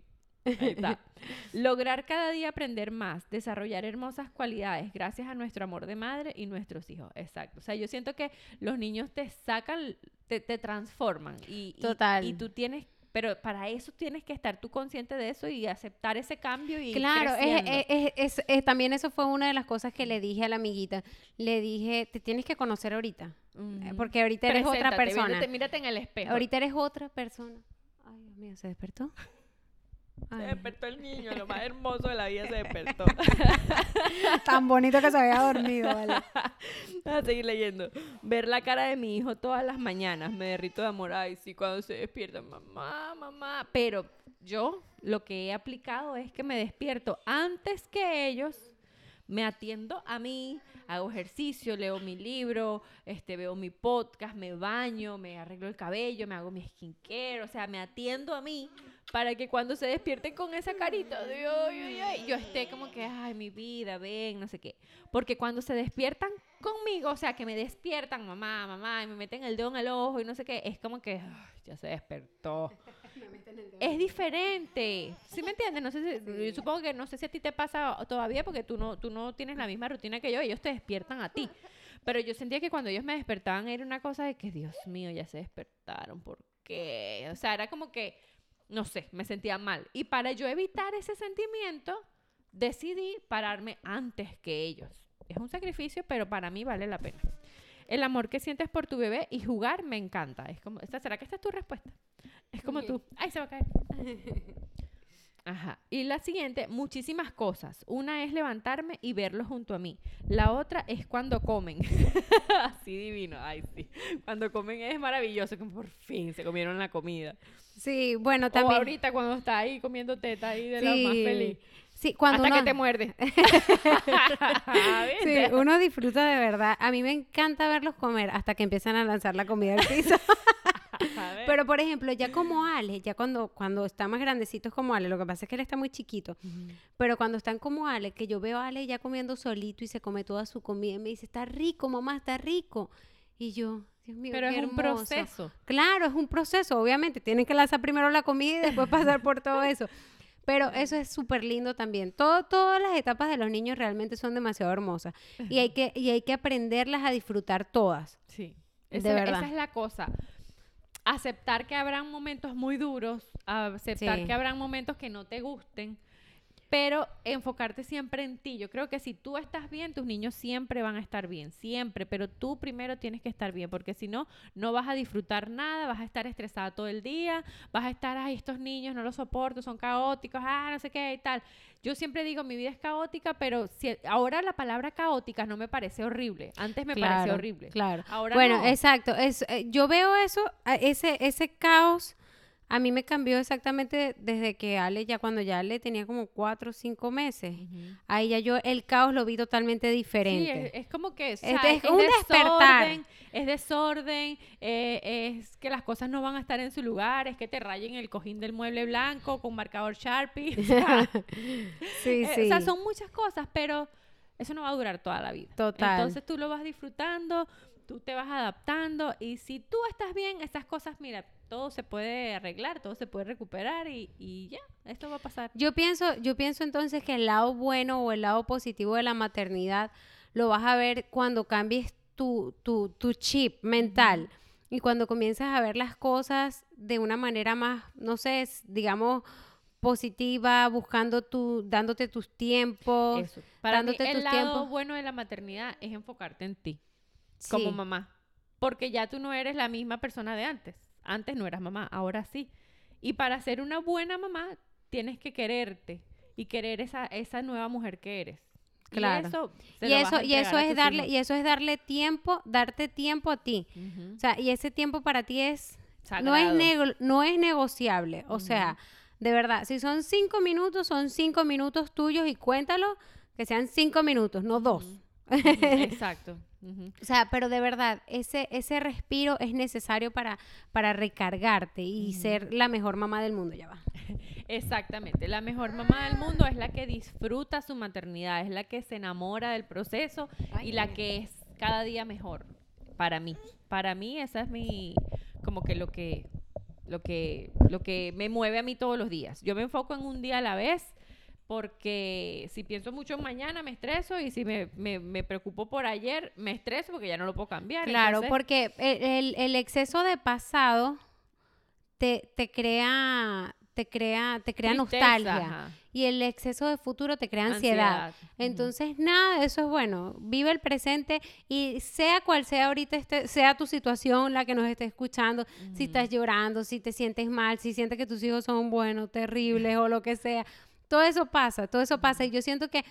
S2: Ahí está. Lograr cada día aprender más, desarrollar hermosas cualidades gracias a nuestro amor de madre y nuestros hijos. Exacto. O sea, yo siento que los niños te sacan, te, te transforman. Y,
S1: Total.
S2: Y, tú tienes, pero para eso tienes que estar tú consciente de eso y aceptar ese cambio y
S1: Claro, es, es- es- también eso fue una de las cosas que le dije a la amiguita. Le dije, te tienes que conocer ahorita, eh, porque ahorita eres otra persona.
S2: viéndote, mírate en el espejo.
S1: Ahorita eres otra persona. Ay, Dios mío, ¿se despertó?
S2: Se
S1: Ay,
S2: despertó el niño, lo más hermoso de la vida se despertó.
S1: tan bonito que se había dormido, ¿vale?
S2: A seguir leyendo. Ver la cara de mi hijo todas las mañanas. Me derrito de amor. Ay, sí, cuando se despierta. Mamá, mamá. Pero yo lo que he aplicado es que me despierto antes que ellos. Me atiendo a mí, hago ejercicio, leo mi libro, este, veo mi podcast, me baño, me arreglo el cabello, me hago mi skincare, o sea, me atiendo a mí para que cuando se despierten con esa carita de ay, ay, ay, yo esté como que, ay, mi vida, ven, no sé qué. Porque cuando se despiertan conmigo, o sea, que me despiertan, mamá, mamá, y me meten el dedo en el ojo y no sé qué, es como que, ay, ya se despertó. Es diferente. ¿Sí me entiendes? No sé si, yo supongo que no sé si a ti te pasa todavía porque tú no, tú no tienes la misma rutina que yo, ellos te despiertan a ti. Pero yo sentía que cuando ellos me despertaban era una cosa de que, Dios mío, ya se despertaron, ¿por qué? O sea, era como que, no sé, me sentía mal. Y para yo evitar ese sentimiento, decidí pararme antes que ellos. Es un sacrificio, pero para mí vale la pena. El amor que sientes por tu bebé y jugar me encanta. Es como, esta, ¿será que esta es tu respuesta? Es como tú. Ay, se va a caer. Ajá. Y la siguiente, muchísimas cosas. Una es levantarme y verlos junto a mí. La otra es cuando comen. Así divino. Ay, sí. Cuando comen es maravilloso, como por fin se comieron la comida.
S1: Sí, bueno,
S2: O
S1: también.
S2: ahorita cuando está ahí comiendo teta ahí de la más
S1: Sí.
S2: feliz.
S1: Sí, cuando
S2: Hasta
S1: uno,
S2: que te muerde.
S1: sí, uno disfruta de verdad. A mí me encanta verlos comer hasta que empiezan a lanzar la comida al piso. Pero, por ejemplo, ya como Ale, ya cuando, cuando está más grandecitos como Ale, lo que pasa es que él está muy chiquito, pero cuando están como Ale, que yo veo a Ale ya comiendo solito y se come toda su comida y me dice, está rico, mamá, está rico. Y yo, Dios mío,
S2: Pero
S1: qué
S2: es un
S1: hermoso".
S2: proceso.
S1: Claro, es un proceso, obviamente. Tienen que lanzar primero la comida y después pasar por todo eso. Pero eso es súper lindo también. Todo, todas las etapas de los niños realmente son demasiado hermosas. Y hay que, y hay que aprenderlas a disfrutar todas.
S2: Sí.
S1: De verdad.
S2: esa es la cosa. Aceptar que habrán momentos muy duros, aceptar
S1: Sí.
S2: que habrán momentos que no te gusten, pero enfocarte siempre en ti. Yo creo que si tú estás bien, tus niños siempre van a estar bien, siempre, pero tú primero tienes que estar bien, porque si no, no vas a disfrutar nada, vas a estar estresada todo el día, vas a estar, ay, estos niños no los soporto, son caóticos, ah, no sé qué y tal. Yo siempre digo, mi vida es caótica, pero si, ahora la palabra caótica no me parece horrible. Antes me parecía horrible.
S1: Claro.
S2: Ahora
S1: bueno,
S2: no.
S1: exacto. Es, eh, yo veo eso, ese caos, a mí me cambió exactamente desde que Ale, ya cuando ya Ale tenía como cuatro o cinco meses. Ahí ya yo el caos lo vi totalmente
S2: Sí,
S1: diferente.
S2: es, es como que o
S1: Es un despertar.
S2: desorden, es desorden, eh, es que las cosas no van a estar en su lugar, es que te rayen el cojín del mueble blanco con marcador Sharpie. o sea,
S1: sí,
S2: eh,
S1: sí.
S2: o sea, son muchas cosas, pero eso no va a durar toda la vida.
S1: Total.
S2: Entonces tú lo vas disfrutando, tú te vas adaptando y si tú estás bien, esas cosas, mira, todo se puede arreglar, todo se puede recuperar y, y ya, esto va a pasar.
S1: Yo pienso, yo pienso entonces que el lado bueno o el lado positivo de la maternidad lo vas a ver cuando cambies tu, tu, tu chip mental y cuando comienzas a ver las cosas de una manera más, no sé, digamos, positiva, buscando tu, dándote tus tiempos.
S2: Eso. Para mí,
S1: dándote
S2: el
S1: tus
S2: lado
S1: tiempos.
S2: bueno de la maternidad es enfocarte en ti. como mamá. Porque ya tú no eres la misma persona de antes. Antes no eras mamá, ahora sí. Y para ser una buena mamá, tienes que quererte y querer esa, esa nueva mujer que eres.
S1: Claro.
S2: Y eso,
S1: Y eso, y eso es darle,
S2: hijos.
S1: y eso es darle tiempo, darte tiempo a ti. O sea, y ese tiempo para ti es no es, nego- no es negociable. O sea, de verdad, si son cinco minutos, son cinco minutos tuyos y cuéntalo que sean cinco minutos, no dos.
S2: Exacto.
S1: O sea, pero de verdad, ese, ese respiro es necesario para, para recargarte y ser la mejor mamá del mundo. Ya va.
S2: Exactamente. La mejor mamá del mundo es la que disfruta su maternidad, es la que se enamora del proceso y la que es cada día mejor. Para mí. Para mí, esa es mi. Como que lo que. Lo que, lo que me mueve a mí todos los días. Yo me enfoco en un día a la vez porque si pienso mucho en mañana me estreso y si me, me, me preocupo por ayer me estreso porque ya no lo puedo cambiar.
S1: Claro,
S2: Entonces,
S1: porque el, el- exceso de pasado te, te crea, te crea, te crea
S2: tristeza,
S1: nostalgia.
S2: ajá,
S1: Y el exceso de futuro te crea ansiedad. Entonces, nada eso es bueno. Vive el presente y sea cual sea ahorita este, sea tu situación, la que nos esté escuchando, si estás llorando, si te sientes mal, si sientes que tus hijos son buenos, terribles o lo que sea. Todo eso pasa, todo eso pasa. Y yo siento que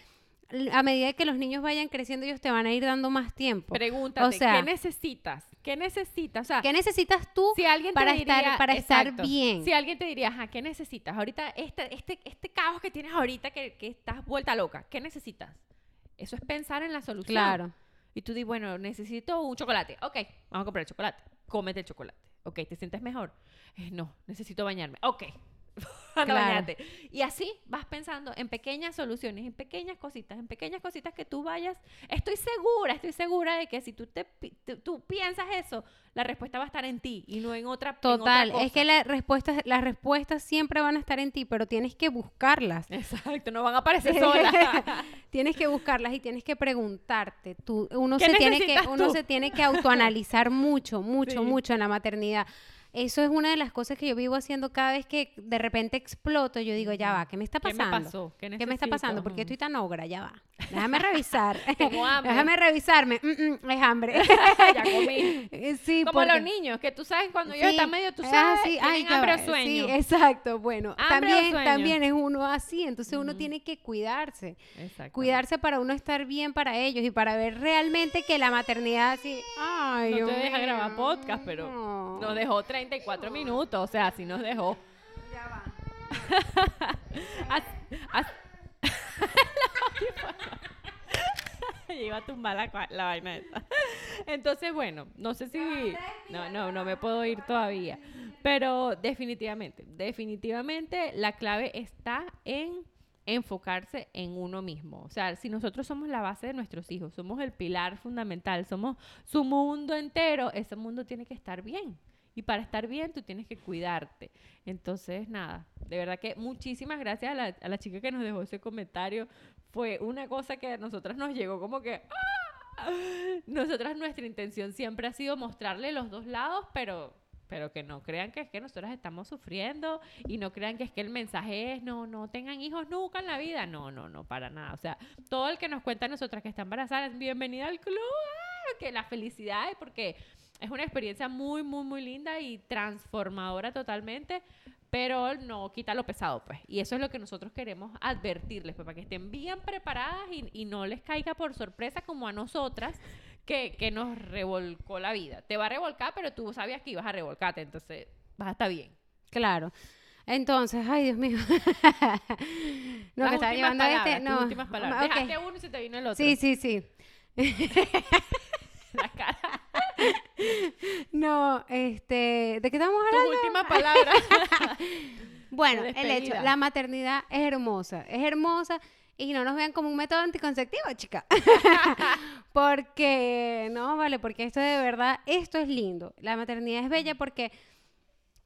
S1: a medida que los niños vayan creciendo, ellos te van a ir dando más tiempo.
S2: Pregúntate,
S1: O sea-
S2: ¿qué necesitas? ¿Qué necesitas? O sea,
S1: ¿Qué necesitas tú
S2: si alguien
S1: para
S2: diría-
S1: estar, para estar
S2: exacto,
S1: bien?
S2: Si alguien te diría, ajá, ¿qué necesitas? Ahorita, este, este, este caos que tienes ahorita, que, que estás vuelta loca, ¿qué necesitas? Eso es pensar en la solución.
S1: Claro.
S2: Y tú dices, bueno, necesito un chocolate. Ok, vamos a comprar el chocolate. Cómete el chocolate. Ok, ¿te sientes mejor? Eh, no, necesito bañarme. Ok. Anda,
S1: Claro.
S2: Y así vas pensando en pequeñas soluciones, en pequeñas cositas, en pequeñas cositas que tú vayas. Estoy segura, estoy segura de que si tú, te, tú, tú piensas eso, la respuesta va a estar en ti y no en otra en otra
S1: Total, es que la respuesta, las respuestas siempre van a estar en ti, pero tienes que buscarlas.
S2: Exacto, no van a aparecer solas.
S1: tienes que buscarlas y tienes que preguntarte. Tú, uno,
S2: ¿Qué
S1: se tiene que,
S2: necesitas
S1: uno
S2: tú?
S1: se tiene que autoanalizar mucho, mucho,
S2: Sí.
S1: mucho en la maternidad. Eso es una de las cosas que yo vivo haciendo cada vez que de repente exploto. Yo digo, ya va, ¿qué me está
S2: ¿Qué me
S1: pasando?
S2: pasó? ¿Qué
S1: ¿Qué me está pasando? ¿Por qué
S2: Ujú.
S1: estoy tan ogra? Ya va. Déjame revisar.
S2: Tengo hambre.
S1: Déjame revisarme. Mm, mm, es hambre.
S2: ya comí.
S1: Eh, sí,
S2: Como
S1: porque-
S2: los niños, que tú sabes cuando ellos
S1: Sí,
S2: están medio, tú
S1: es
S2: sabes, tienen
S1: ay,
S2: hambre o sueño.
S1: Sí, exacto. Bueno, también, también es uno así. Entonces uno tiene que cuidarse. Cuidarse para uno estar bien para ellos y para ver realmente que la maternidad así. Ay,
S2: No te deja grabar podcast, pero
S1: no.
S2: Nos dejó 34 minutos, o sea, sí nos dejó.
S1: Ya va.
S2: As- as- Iba a tumbar la, la vaina esta. Entonces, bueno, no sé si... No, no, no me puedo ir todavía. Pero definitivamente, definitivamente la clave está en enfocarse en uno mismo. O sea, si nosotros somos la base de nuestros hijos, somos el pilar fundamental, somos su mundo entero, ese mundo tiene que estar bien. Y para estar bien, tú tienes que cuidarte. Entonces, nada, de verdad que muchísimas gracias a la, a la chica que nos dejó ese comentario. Fue una cosa que a nosotras nos llegó como que... ¡ah! Nosotras nuestra intención siempre ha sido mostrarle los dos lados, pero pero que no crean que es que nosotras estamos sufriendo y no crean que es que el mensaje es no, no tengan hijos nunca en la vida. No, no, no, para nada. O sea, todo el que nos cuenta a nosotras que está embarazada es bienvenida al club, ¡ah! que la felicidad es porque es una experiencia muy, muy, muy linda y transformadora totalmente, pero no quita lo pesado, pues. Y eso es lo que nosotros queremos advertirles, pues, para que estén bien preparadas y, y no les caiga por sorpresa como a nosotras, que, que nos revolcó la vida. Te va a revolcar, pero tú sabías que ibas a revolcarte, entonces vas a estar bien.
S1: Claro. Entonces, ay, Dios mío. no,
S2: Las
S1: que estaba
S2: últimas
S1: llevando
S2: palabras,
S1: este. No.
S2: últimas palabras. Dejaste uno y se te vino el otro.
S1: Sí, sí, sí.
S2: La cara.
S1: No, este, ¿de qué estamos hablando?
S2: últimas palabras.
S1: Bueno,
S2: de
S1: el hecho, la maternidad es hermosa, es hermosa y no nos vean como un método anticonceptivo, chica. porque, no, vale, porque esto de verdad, esto es lindo. La maternidad es bella porque,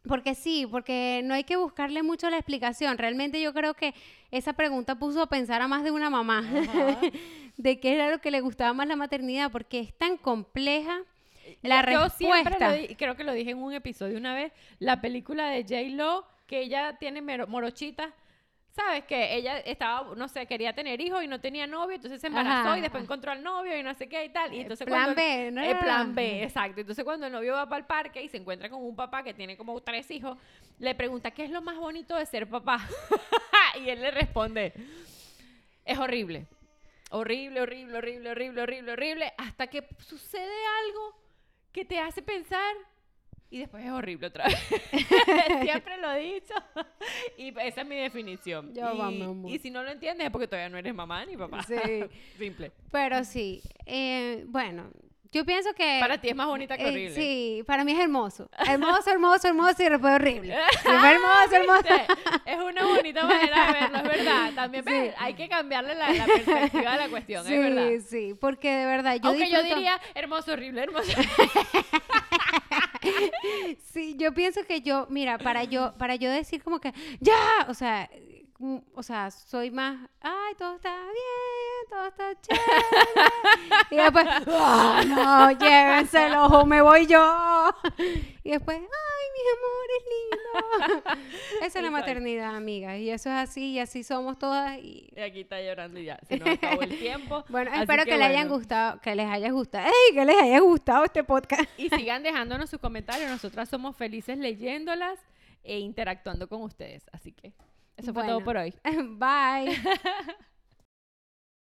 S1: porque sí, porque no hay que buscarle mucho la explicación. Realmente yo creo que esa pregunta puso a pensar a más de una mamá de qué era lo que le gustaba más la maternidad, porque es tan compleja la
S2: Yo siempre
S1: respuesta.
S2: lo creo que lo dije en un episodio una vez, la película de J. Lo, que ella tiene morochita. ¿Sabes? Que ella estaba, no sé, quería tener hijos y no tenía novio, entonces se embarazó
S1: Ajá.
S2: y después encontró al novio y no sé qué y tal. Y entonces
S1: plan
S2: cuando,
S1: B, ¿no?
S2: El plan B, exacto. Entonces cuando el novio va para el parque y se encuentra con un papá que tiene como tres hijos, le pregunta, ¿qué es lo más bonito de ser papá? y él le responde, es horrible. Horrible, horrible, horrible, horrible, horrible, horrible, hasta que sucede algo que te hace pensar y después es horrible otra vez. Siempre lo he dicho. Y esa es mi definición.
S1: Va,
S2: y, y si no lo entiendes es porque todavía no eres mamá ni papá.
S1: Sí.
S2: Simple.
S1: Pero sí, eh, bueno, yo pienso que...
S2: Para ti es más bonita que
S1: eh,
S2: horrible.
S1: sí, para mí es hermoso. Hermoso, hermoso, hermoso y después horrible. Después
S2: Ah,
S1: hermoso, hermoso.
S2: ¿viste? Es una bonita manera de verlo, es verdad. También
S1: Sí.
S2: ves, hay que cambiarle la, la perspectiva de la cuestión,
S1: Sí,
S2: es verdad.
S1: sí, porque de verdad yo
S2: Aunque yo diría hermoso, horrible, hermoso.
S1: Sí, yo pienso que yo, mira, para yo, para yo decir como que, ya, o sea, o sea, soy más, ay, todo está bien, todo está chévere. Y después, "Ah, no, llévenselo o me voy yo. Y después, ay, mi amor, es lindo. Esa es la maternidad, amiga. Y eso es así, y así somos todas. Y...
S2: Y aquí está llorando y ya. Se nos acabó el tiempo.
S1: Bueno,
S2: Así
S1: espero que, les hayan gustado, que les haya gustado, ¡Ey! que les haya gustado este podcast.
S2: Y sigan dejándonos sus comentarios. Nosotras somos felices leyéndolas e interactuando con ustedes. Así que eso fue todo por hoy.
S1: Bye.